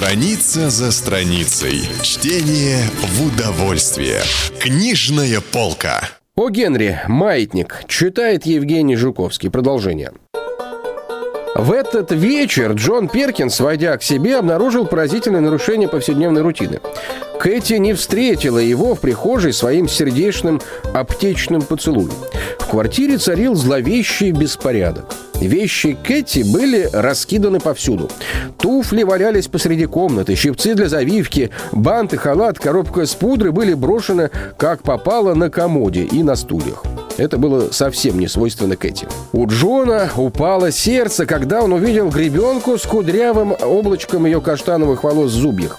Страница за страницей. Чтение в удовольствие. Книжная полка. О Генри, маятник, читает Евгений Жуковский. Продолжение. В этот вечер Джон Перкинс, войдя к себе, обнаружил поразительное нарушение повседневной рутины. Кэти не встретила его в прихожей своим сердечным аптечным поцелуем. В квартире царил зловещий беспорядок. Вещи Кэти были раскиданы повсюду. Туфли валялись посреди комнаты, щипцы для завивки, бант и халат, коробка с пудрой были брошены, как попало, на комоде и на стульях. Это было совсем не свойственно Кэти. У Джона упало сердце, когда он увидел гребенку с кудрявым облачком ее каштановых волос в зубьях.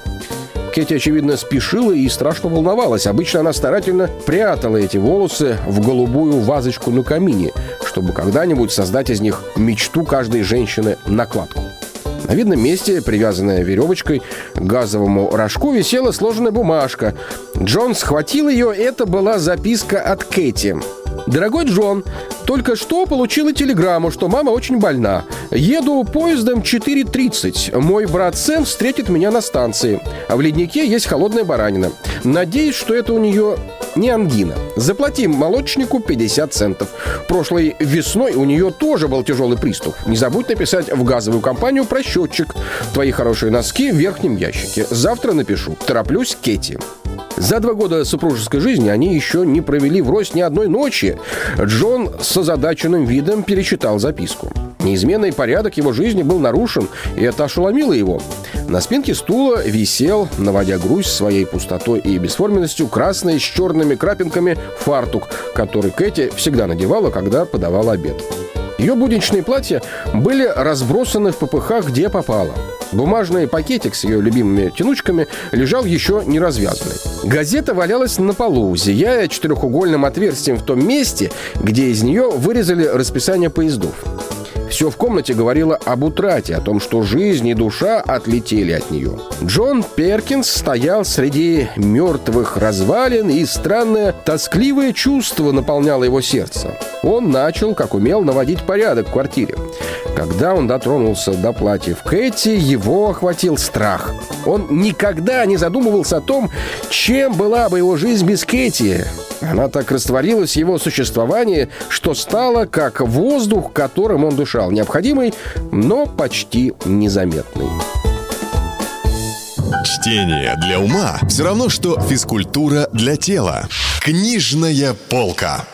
Кэти, очевидно, спешила и страшно волновалась. Обычно она старательно прятала эти волосы в голубую вазочку на камине, чтобы когда-нибудь создать из них мечту каждой женщины накладку. На видном месте, привязанная веревочкой к газовому рожку, висела сложенная бумажка. Джон схватил ее, это была записка от Кэти. Дорогой Джон, только что получила телеграмму, что мама очень больна. Еду поездом 4.30. Мой брат Сэм встретит меня на станции. А в леднике есть холодная баранина. Надеюсь, что это у нее не ангина. Заплатим молочнику 50 центов. Прошлой весной у нее тоже был тяжелый приступ. Не забудь написать в газовую компанию про счетчик. Твои хорошие носки в верхнем ящике. Завтра напишу. Тороплюсь, Кетти. За два года супружеской жизни они еще не провели врозь ни одной ночи. Джон с озадаченным видом перечитал записку. Неизменный порядок его жизни был нарушен, и это ошеломило его. На спинке стула висел, наводя грусть своей пустотой и бесформенностью, красный с черными крапинками фартук, который Кэти всегда надевала, когда подавала обед. Ее будничные платья были разбросаны в попыхах, где попало. Бумажный пакетик с ее любимыми тянучками лежал еще не развязанный. Газета валялась на полу, зияя четырехугольным отверстием в том месте, где из нее вырезали расписание поездов. Все в комнате говорило об утрате, о том, что жизнь и душа отлетели от нее. Джон Перкинс стоял среди мертвых развалин, и странное тоскливое чувство наполняло его сердце. Он начал, как умел, наводить порядок в квартире. Когда он дотронулся до платьев Кэти, его охватил страх. Он никогда не задумывался о том, чем была бы его жизнь без Кэти. Она так растворилась в его существовании, что стала как воздух, которым он дышал, необходимый, но почти незаметный. Чтение для ума все равно, что физкультура для тела. Книжная полка.